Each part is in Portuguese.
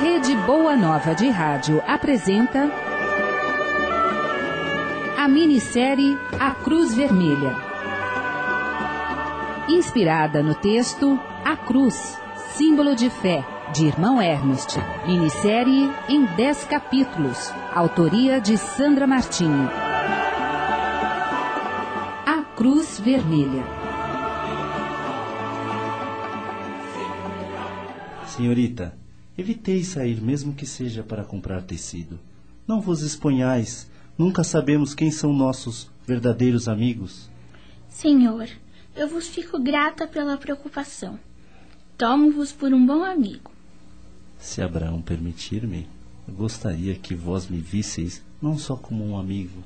Rede Boa Nova de Rádio apresenta a minissérie A Cruz Vermelha. Inspirada no texto A Cruz, símbolo de fé, de Irmão Ernest. Minissérie em 10 capítulos. Autoria de Sandra Martinho. A Cruz Vermelha. Senhorita, evitei sair mesmo que seja para comprar tecido. Não vos exponhais. Nunca sabemos quem são nossos verdadeiros amigos. Senhor, eu vos fico grata pela preocupação. Tomo-vos por um bom amigo. Se Abraão permitir-me, eu gostaria que vós me visseis não só como um amigo,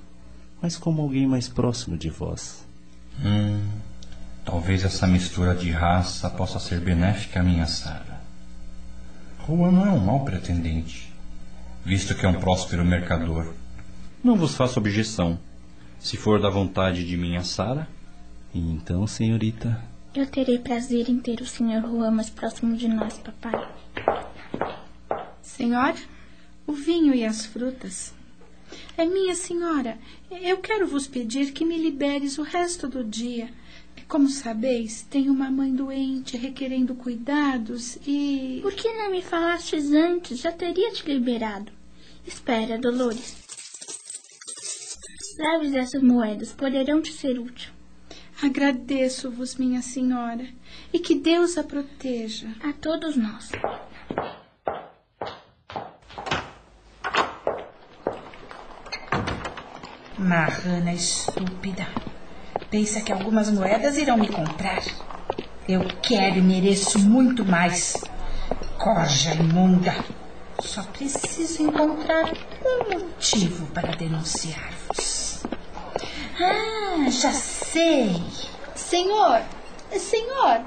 mas como alguém mais próximo de vós. Hum, talvez essa mistura de raça possa ser benéfica à minha Sara. Juan não é um mau pretendente, visto que é um próspero mercador. Não vos faço objeção. Se for da vontade de minha Sara. E então, senhorita, Eu terei prazer em ter o Sr. Juan mais próximo de nós, papai. Senhora, o vinho e as frutas. É minha senhora, eu quero vos pedir que me liberes o resto do dia. Como sabeis, tenho uma mãe doente requerendo cuidados e. Por que não me falastes antes? Já teria te liberado. Espera, Dolores. Leves essas moedas, poderão te ser útil. Agradeço-vos, minha senhora, e que Deus a proteja. A todos nós. Marrana estúpida. Pensa que algumas moedas irão me comprar. Eu quero e mereço muito mais. Corja imunda. Só preciso encontrar um motivo para denunciar-vos. Ah, já sei. Senhor, senhor,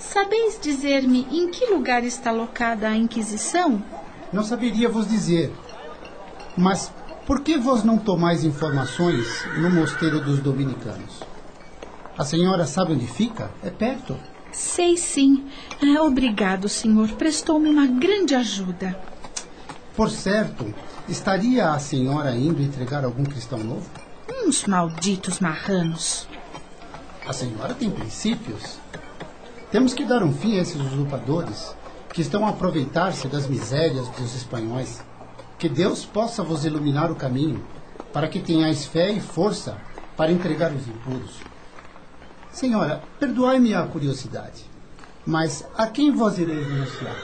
sabeis dizer-me em que lugar está locada a Inquisição? Não saberia vos dizer. Mas por que vos não tomais informações no mosteiro dos dominicanos? A senhora sabe onde fica? É perto. Sei sim. Ah, obrigado, senhor. Prestou-me uma grande ajuda. Por certo, estaria a senhora indo entregar algum cristão novo? Uns malditos marranos. A senhora tem princípios. Temos que dar um fim a esses usurpadores que estão a aproveitar-se das misérias dos espanhóis. Que Deus possa vos iluminar o caminho, para que tenhais fé e força para entregar os impuros. Senhora, perdoai-me a curiosidade, mas a quem vós ireis denunciar?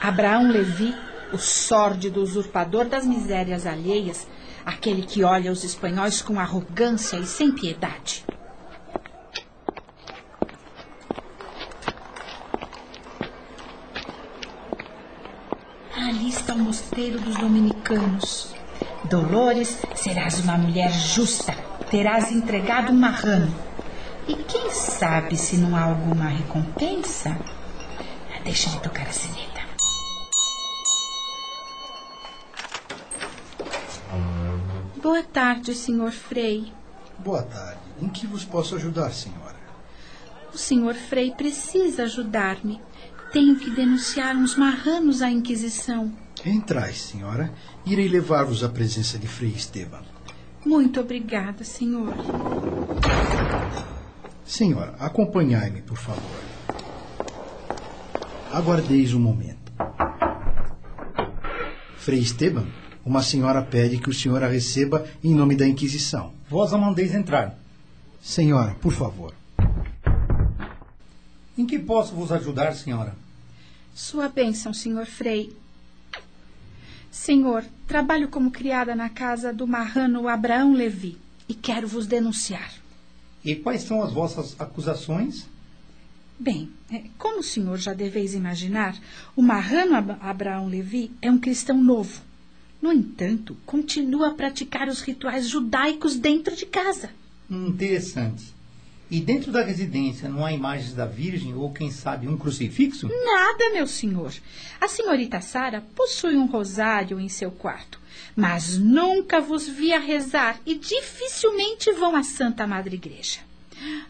Abraão Levi, o sórdido usurpador das misérias alheias, aquele que olha os espanhóis com arrogância e sem piedade. Ali está o mosteiro dos dominicanos. Dolores, serás uma mulher justa, terás entregado um marrano. E quem sabe se não há alguma recompensa? Deixa-me tocar a sineta. Boa tarde, senhor Frei. Boa tarde. Em que vos posso ajudar, senhora? O senhor Frei precisa ajudar-me. Tenho que denunciar uns marranos à Inquisição. Entrai, senhora. Irei levar-vos à presença de Frei Esteban. Muito obrigada, senhor. Senhora, acompanhai-me, por favor. Aguardeis um momento. Frei Esteban, uma senhora pede que o senhor a receba em nome da Inquisição. Vós a mandeis entrar. Senhora, por favor. Em que posso vos ajudar, senhora? Sua bênção, senhor Frei. Senhor, trabalho como criada na casa do marrano Abraão Levi e quero vos denunciar. E quais são as vossas acusações? Bem, é, como o senhor já deveis imaginar, o marrano Ab- Abraão Levi é um cristão novo. No entanto, continua a praticar os rituais judaicos dentro de casa. Hum, Interessante. E dentro da residência não há imagens da Virgem ou, quem sabe, um crucifixo? Nada, meu senhor. A senhorita Sara possui um rosário em seu quarto, mas nunca vos vi a rezar e dificilmente vão à Santa Madre Igreja.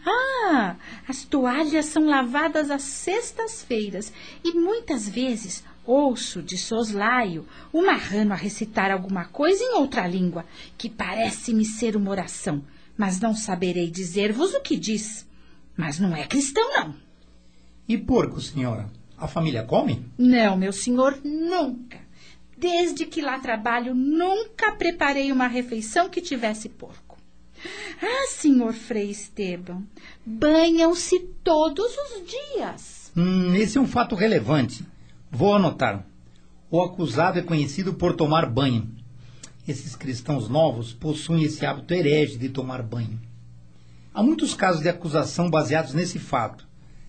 Ah, as toalhas são lavadas às sextas-feiras e muitas vezes ouço de soslaio o marrano a recitar alguma coisa em outra língua, que parece-me ser uma oração, mas não saberei dizer-vos o que diz. Mas não é cristão, não. E porco, senhora? A família come? Não, meu senhor, nunca. Desde que lá trabalho, nunca preparei uma refeição que tivesse porco. Ah, senhor Frei Esteban, banham-se todos os dias. Hum, esse é um fato relevante. Vou anotar. O acusado é conhecido por tomar banho. Esses cristãos novos possuem esse hábito herege de tomar banho. Há muitos casos de acusação baseados nesse fato.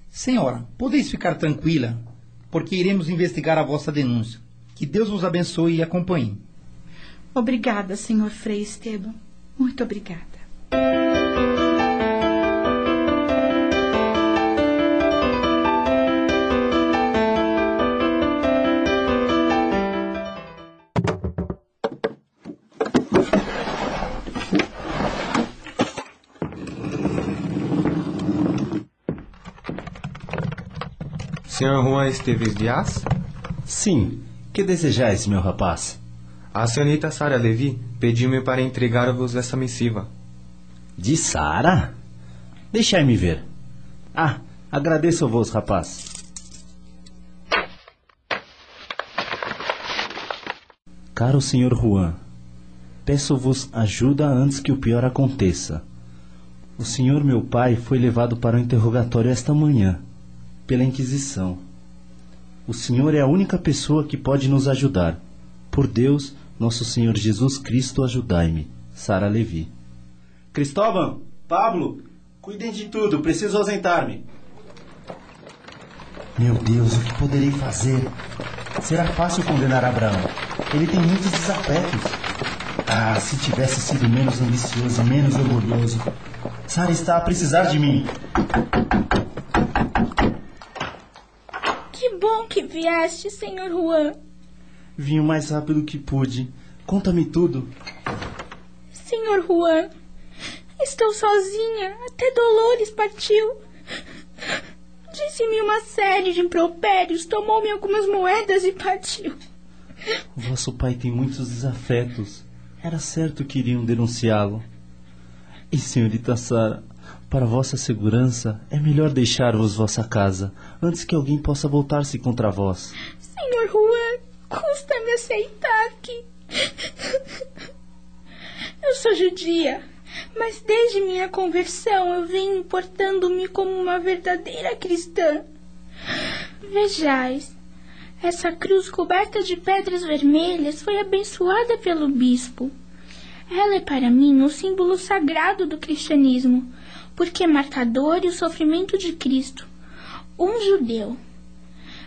Senhora, podeis ficar tranquila, porque iremos investigar a vossa denúncia. Que Deus vos abençoe e acompanhe. Obrigada, senhor Frei Esteban. Muito obrigada. Senhor Juan Esteves Dias? Sim. Que desejais, meu rapaz? A senhorita Sara Levi pediu-me para entregar-vos essa missiva. De Sara? Deixai-me ver. Ah, agradeço-vos, rapaz. Caro senhor Juan, peço-vos ajuda antes que o pior aconteça. O senhor meu pai foi levado para o interrogatório esta manhã, pela Inquisição. O senhor é a única pessoa que pode nos ajudar. Por Deus, nosso Senhor Jesus Cristo, ajudai-me. Sara Levi. Cristóvão, Pablo, cuidem de tudo, preciso ausentar-me. Meu Deus, o que poderei fazer? Será fácil condenar Abraão. Ele tem muitos desafetos. Ah, se tivesse sido menos ambicioso e menos orgulhoso. Sara está a precisar de mim. Que bom que vieste, senhor Juan. Vim o mais rápido que pude. Conta-me tudo. Senhor Juan, estou sozinha. Até Dolores partiu. Disse-me uma série de impropérios, tomou-me algumas moedas e partiu. Vosso pai tem muitos desafetos. Era certo que iriam denunciá-lo. E, senhorita Sara, para vossa segurança, é melhor deixar-vos vossa casa, antes que alguém possa voltar-se contra vós. Senhor Juan, custa-me aceitar que. Eu sou judia, mas desde minha conversão eu venho portando-me como uma verdadeira cristã. Vejais, essa cruz coberta de pedras vermelhas foi abençoada pelo bispo. Ela é para mim um símbolo sagrado do cristianismo, porque marca a dor e o sofrimento de Cristo, um judeu,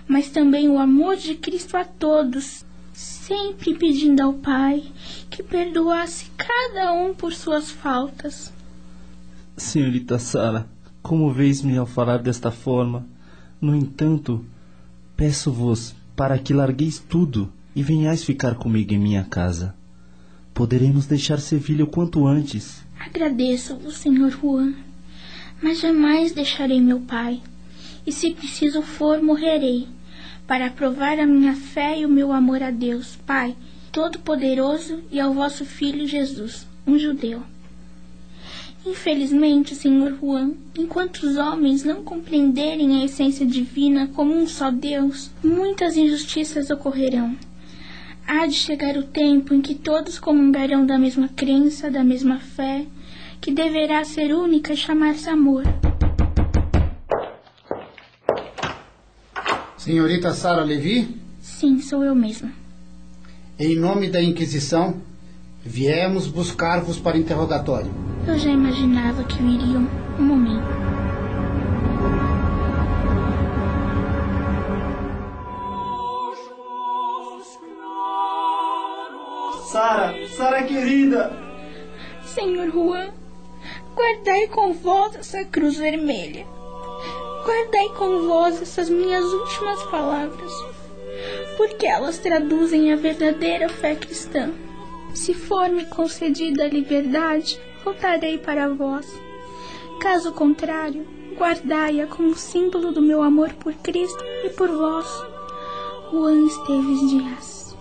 mas também o amor de Cristo a todos, sempre pedindo ao Pai que perdoasse cada um por suas faltas. Senhorita Sara, como vês-me ao falar desta forma? No entanto, peço-vos para que largueis tudo e venhais ficar comigo em minha casa. Poderemos deixar Sevilha o quanto antes. Agradeço-vos, Senhor Juan, mas jamais deixarei meu pai. E se preciso for, morrerei, para provar a minha fé e o meu amor a Deus, Pai Todo-Poderoso, e ao vosso Filho Jesus, um judeu. Infelizmente, Senhor Juan, enquanto os homens não compreenderem a essência divina como um só Deus, muitas injustiças ocorrerão. Há de chegar o tempo em que todos comungarão da mesma crença, da mesma fé, que deverá ser única e chamar-se amor. Senhorita Sara Levi, Sim, sou eu mesma. em nome da Inquisição, viemos buscar-vos para interrogatório. Eu já imaginava que viriam um momento. Sara, Sara querida! Senhor Juan, guardai com vós essa cruz vermelha. Guardai com vós essas minhas últimas palavras, porque elas traduzem a verdadeira fé cristã. Se for-me concedida a liberdade, voltarei para vós. Caso contrário, guardai-a como símbolo do meu amor por Cristo e por vós. Juan Esteves Dias.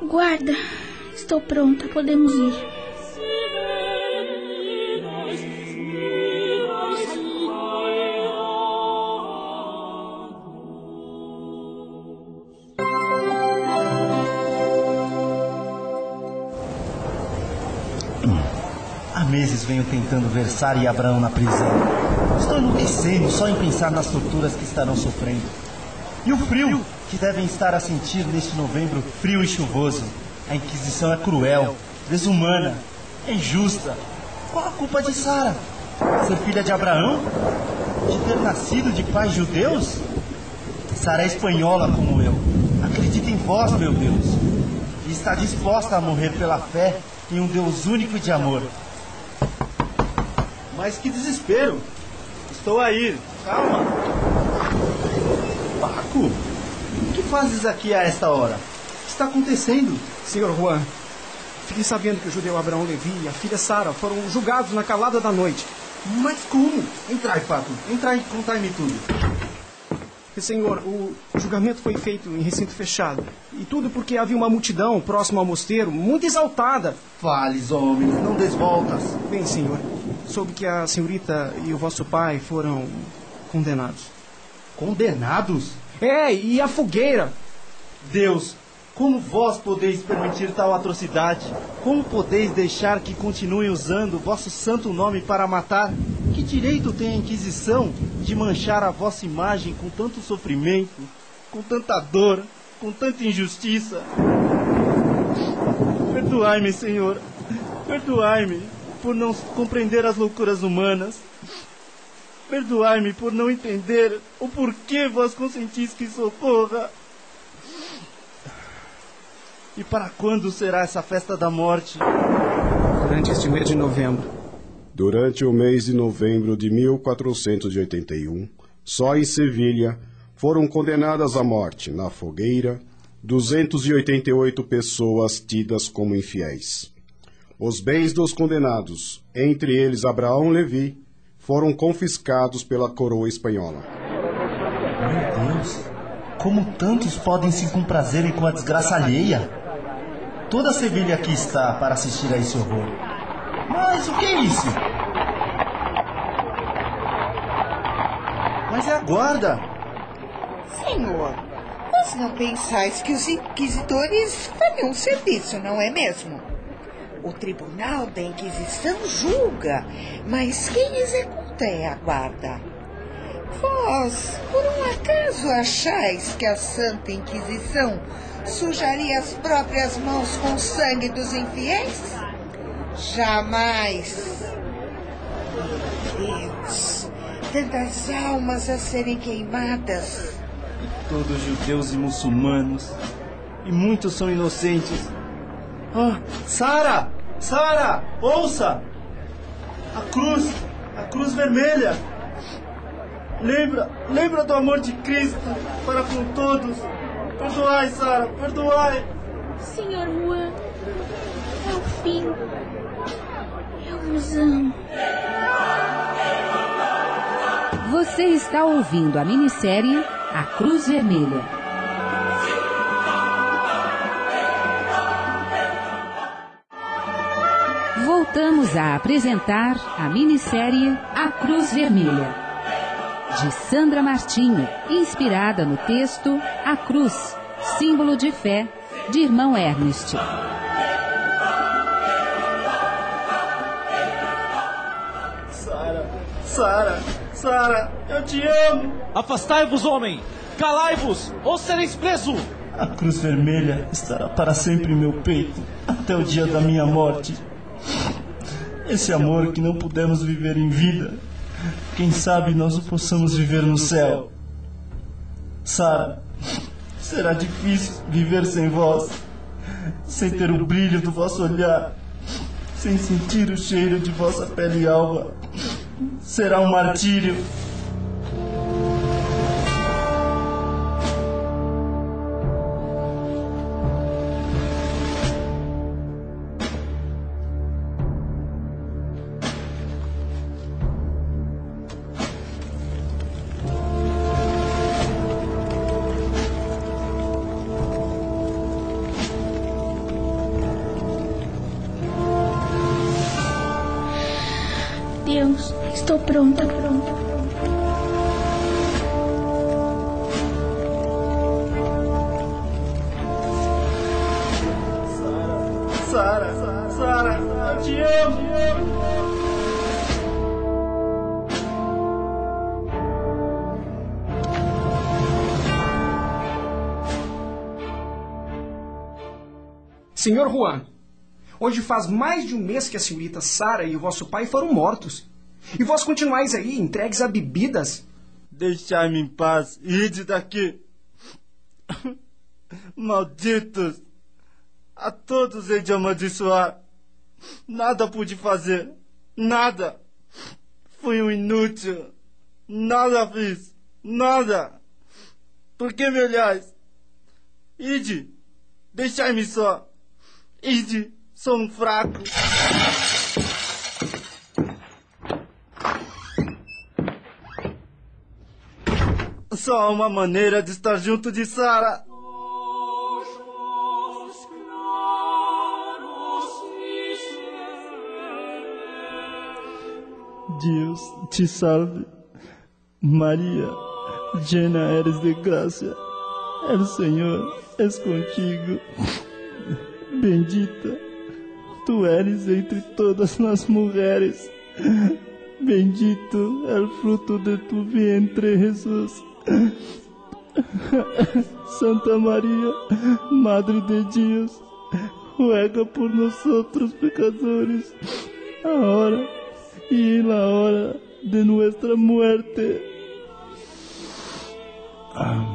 Guarda, estou pronta, podemos ir. Venho tentando ver Sara e Abraão na prisão. Estou enlouquecendo só em pensar nas torturas que estarão sofrendo. E o frio que devem estar a sentir neste novembro frio e chuvoso. A Inquisição é cruel, desumana, é injusta. Qual a culpa de Sara? Ser filha de Abraão? De ter nascido de pais judeus? Sara é espanhola como eu. Acredita em vós, meu Deus. E está disposta a morrer pela fé em um Deus único de amor. Mas que desespero! Estou a ir. Calma. Paco, o que fazes aqui a esta hora? O que está acontecendo? Senhor Juan, fiquei sabendo que o judeu Abraão Levi e a filha Sara foram julgados na calada da noite. Mas como? Entrai, Paco. Entrai e contai-me tudo. Senhor, o julgamento foi feito em recinto fechado. E tudo porque havia uma multidão próxima ao mosteiro, muito exaltada. Fales, homem, não desvoltas. Bem, senhor, soube que a senhorita e o vosso pai foram condenados. Condenados? É, e a fogueira. Deus, como vós podeis permitir tal atrocidade? Como podeis deixar que continue usando vosso santo nome para matar? Que direito tem a Inquisição de manchar a vossa imagem com tanto sofrimento, com tanta dor, com tanta injustiça? Perdoai-me, Senhor. Perdoai-me por não compreender as loucuras humanas. Perdoai-me por não entender o porquê vós consentis que socorra. E para quando será essa festa da morte? Durante este mês de novembro. Durante o mês de novembro de 1481, só em Sevilha foram condenadas à morte, na fogueira, 288 pessoas tidas como infiéis. Os bens dos condenados, entre eles Abraão Levi, foram confiscados pela coroa espanhola. Meu Deus! Como tantos podem se comprazerem com a desgraça alheia? Toda Sevilha aqui está para assistir a esse horror. Mas o que é isso? Mas é a guarda! Senhor, vós não pensais que os inquisidores fariam um serviço, não é mesmo? O tribunal da Inquisição julga, mas quem executa é a guarda. Vós, por um acaso, achais que a Santa Inquisição sujaria as próprias mãos com o sangue dos infiéis? Jamais. Deus, tantas almas a serem queimadas. Todos judeus e muçulmanos. E muitos são inocentes. Ah, Sara! Sara! Ouça! A cruz! A cruz vermelha! Lembra, lembra do amor de Cristo para com todos. Perdoai, Sara, perdoai. Senhor Juan, é o fim. Eu vos amo. Você está ouvindo a minissérie A Cruz Vermelha. Voltamos a apresentar a minissérie A Cruz Vermelha, de Sandra Martinho, inspirada no texto A Cruz, símbolo de fé, de irmão Ernest. Sara, Sara, Sara, eu te amo. Afastai-vos, homem! Calai-vos, ou sereis preso! A cruz vermelha estará para sempre em meu peito, até o dia da minha morte. Esse amor que não pudemos viver em vida, quem sabe nós o possamos viver no céu. Sara, será difícil viver sem vós, sem ter o brilho do vosso olhar, sem sentir o cheiro de vossa pele alva. Será um martírio. Estou pronta, pronta. Sara, Sara, eu te amo. Senhor Juan, hoje faz mais de um mês que a senhorita Sara e o vosso pai foram mortos. E vós continuais aí, entregues a bebidas? Deixai-me em paz, ide daqui. Malditos! A todos hei de amaldiçoar. Nada pude fazer. Nada. Fui um inútil. Nada fiz. Nada. Por que me olhais? Ide. Deixai-me só. Ide. Sou um fraco. Só há uma maneira de estar junto de Sara. Deus te salve, Maria, llena eres de gracia, el Señor es contigo. Bendita, tu eres entre todas las mujeres. Bendito el fruto de tu vientre, Jesús. Santa María, Madre de Dios, ruega por nosotros pecadores, ahora y en la hora de nuestra muerte. Amén.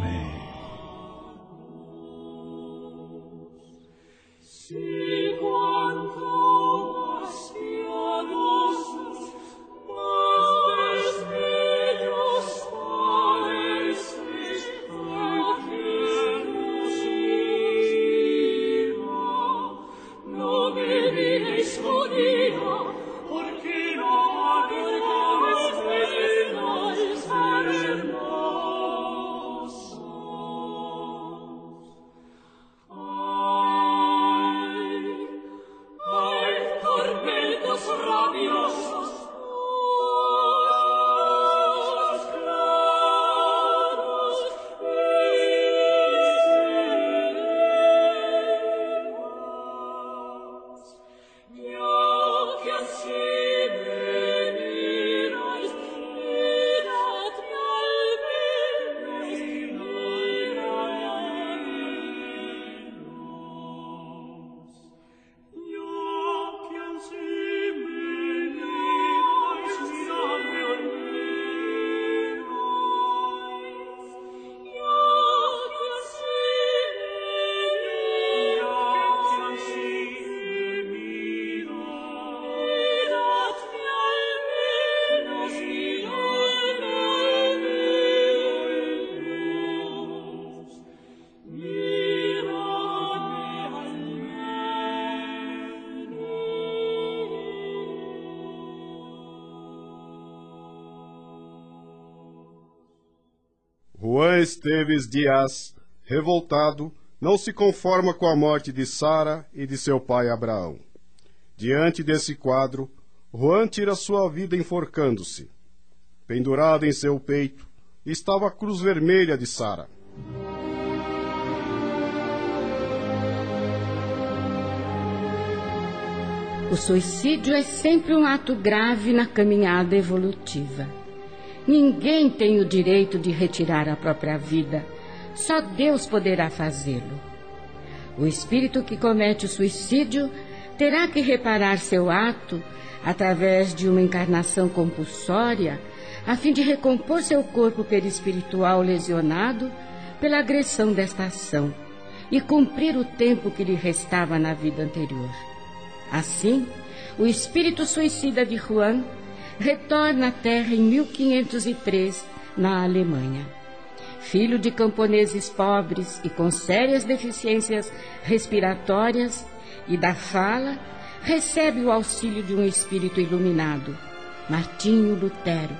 Esteves Dias, revoltado, não se conforma com a morte de Sara e de seu pai Abraão. Diante desse quadro, Juan tira sua vida enforcando-se. Pendurada em seu peito estava a cruz vermelha de Sara. O suicídio é sempre um ato grave na caminhada evolutiva. Ninguém tem o direito de retirar a própria vida. Só Deus poderá fazê-lo. O espírito que comete o suicídio terá que reparar seu ato através de uma encarnação compulsória, a fim de recompor seu corpo perispiritual lesionado pela agressão desta ação e cumprir o tempo que lhe restava na vida anterior. Assim, o espírito suicida de Juan retorna à Terra em 1503, na Alemanha. Filho de camponeses pobres e com sérias deficiências respiratórias e da fala, recebe o auxílio de um espírito iluminado, Martinho Lutero.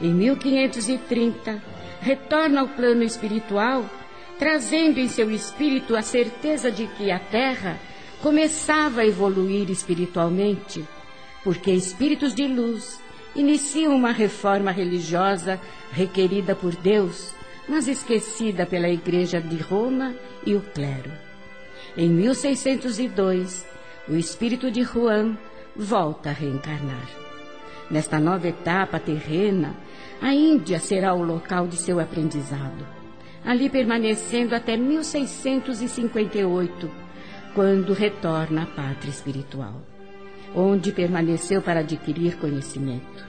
Em 1530, retorna ao plano espiritual, trazendo em seu espírito a certeza de que a Terra começava a evoluir espiritualmente, porque espíritos de luz iniciam uma reforma religiosa requerida por Deus, mas esquecida pela Igreja de Roma e o clero. Em 1602, o espírito de Juan volta a reencarnar. Nesta nova etapa terrena, a Índia será o local de seu aprendizado, ali permanecendo até 1658, quando retorna à pátria espiritual, onde permaneceu para adquirir conhecimento.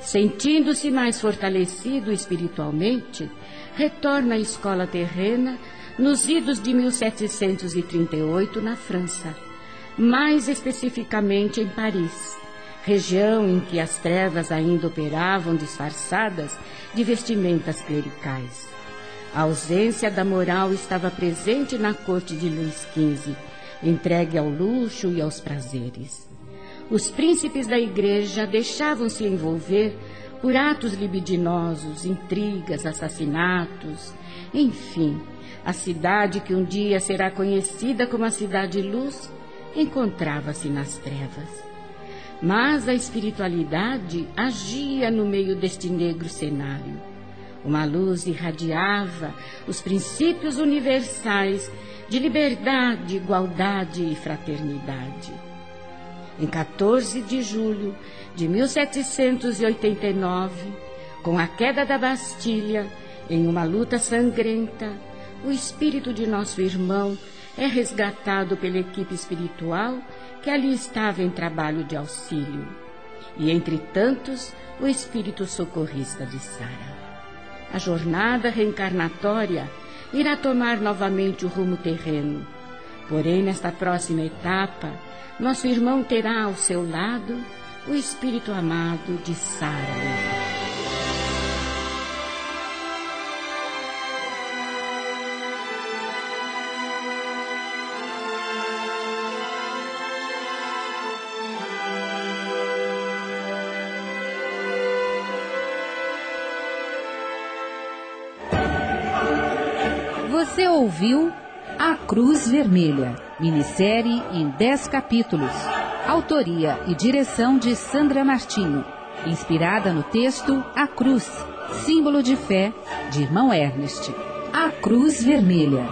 Sentindo-se mais fortalecido espiritualmente, retorna à escola terrena nos idos de 1738 na França, mais especificamente em Paris, região em que as trevas ainda operavam disfarçadas de vestimentas clericais. A ausência da moral estava presente na corte de Luís XV, entregue ao luxo e aos prazeres. Os príncipes da igreja deixavam-se envolver por atos libidinosos, intrigas, assassinatos, enfim, a cidade que um dia será conhecida como a Cidade Luz encontrava-se nas trevas. Mas a espiritualidade agia no meio deste negro cenário. Uma luz irradiava os princípios universais de liberdade, igualdade e fraternidade. Em 14 de julho de 1789, com a queda da Bastilha, em uma luta sangrenta, o espírito de nosso irmão é resgatado pela equipe espiritual que ali estava em trabalho de auxílio. E entre tantos, o espírito socorrista de Sara. A jornada reencarnatória irá tomar novamente o rumo terreno. Porém, nesta próxima etapa, nosso irmão terá ao seu lado o espírito amado de Sara. Você ouviu A Cruz Vermelha, minissérie em 10 capítulos. Autoria e direção de Sandra Martinho. Inspirada no texto A Cruz, símbolo de fé de irmão Ernest. A Cruz Vermelha.